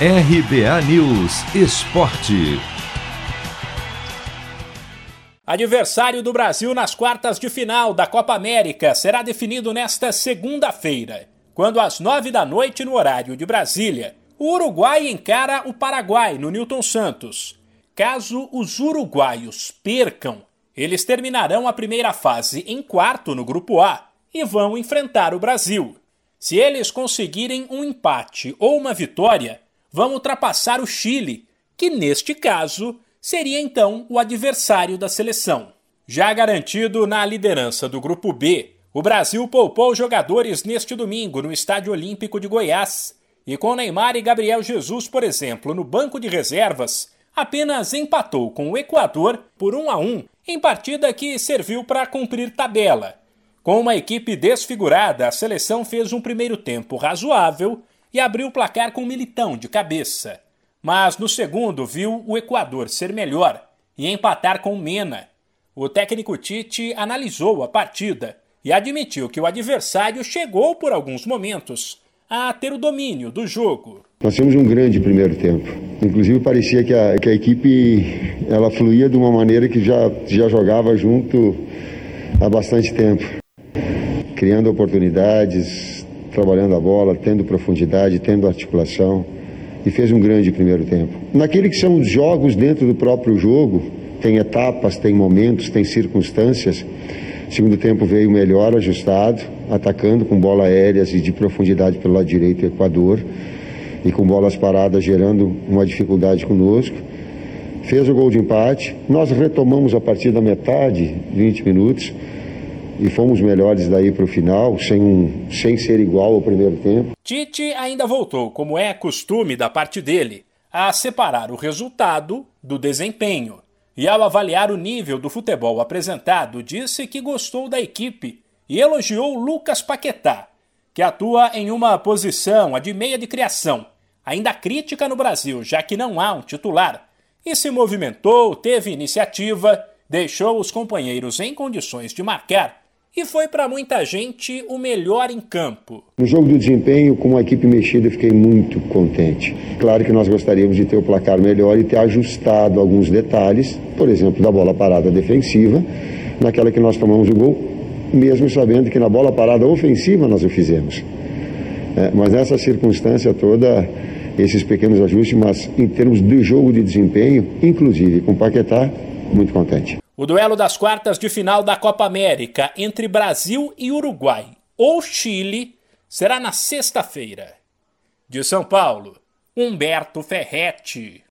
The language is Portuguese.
RBA News Esporte. Adversário do Brasil nas quartas de final da Copa América será definido nesta segunda-feira, quando às nove da noite no horário de Brasília, o Uruguai encara o Paraguai no Newton Santos. Caso os uruguaios percam, eles terminarão a primeira fase em quarto no Grupo A e vão enfrentar o Brasil. Se eles conseguirem um empate ou uma vitória, vão ultrapassar o Chile, que neste caso seria então o adversário da seleção. Já garantido na liderança do Grupo B, o Brasil poupou jogadores neste domingo no Estádio Olímpico de Goiás. E com Neymar e Gabriel Jesus, por exemplo, no banco de reservas, apenas empatou com o Equador por 1 a 1 em partida que serviu para cumprir tabela. Com uma equipe desfigurada, a seleção fez um primeiro tempo razoável e abriu o placar com Militão de cabeça. Mas no segundo viu o Equador ser melhor e empatar com Mena. O técnico Tite analisou a partida e admitiu que o adversário chegou por alguns momentos a ter o domínio do jogo. Nós temos um grande primeiro tempo. Inclusive parecia que a, que a equipe ela fluía de uma maneira que já, já jogava junto há bastante tempo, criando oportunidades, trabalhando a bola, tendo profundidade, tendo articulação e fez um grande primeiro tempo. Naquele que são os jogos dentro do próprio jogo, tem etapas, tem momentos, tem circunstâncias. Segundo tempo veio melhor ajustado, atacando com bola aéreas e de profundidade pelo lado direito do Equador e com bolas paradas gerando uma dificuldade conosco. Fez o gol de empate. Nós retomamos a partir da metade, 20 minutos e fomos melhores daí para o final, sem, sem ser igual ao primeiro tempo. Tite ainda voltou, como é costume da parte dele, a separar o resultado do desempenho. E ao avaliar o nível do futebol apresentado, disse que gostou da equipe e elogiou Lucas Paquetá, que atua em uma posição a de meia de criação, ainda crítica no Brasil, já que não há um titular, e se movimentou, teve iniciativa, deixou os companheiros em condições de marcar e foi para muita gente o melhor em campo. No jogo do desempenho, com a equipe mexida, fiquei muito contente. Claro que nós gostaríamos de ter o placar melhor e ter ajustado alguns detalhes, por exemplo, da bola parada defensiva, naquela que nós tomamos o gol, mesmo sabendo que na bola parada ofensiva nós o fizemos. É, mas nessa circunstância toda, esses pequenos ajustes, mas em termos de jogo de desempenho, inclusive com Paquetá, muito contente. O duelo das quartas de final da Copa América entre Brasil e Uruguai ou Chile será na sexta-feira. De São Paulo, Humberto Ferretti.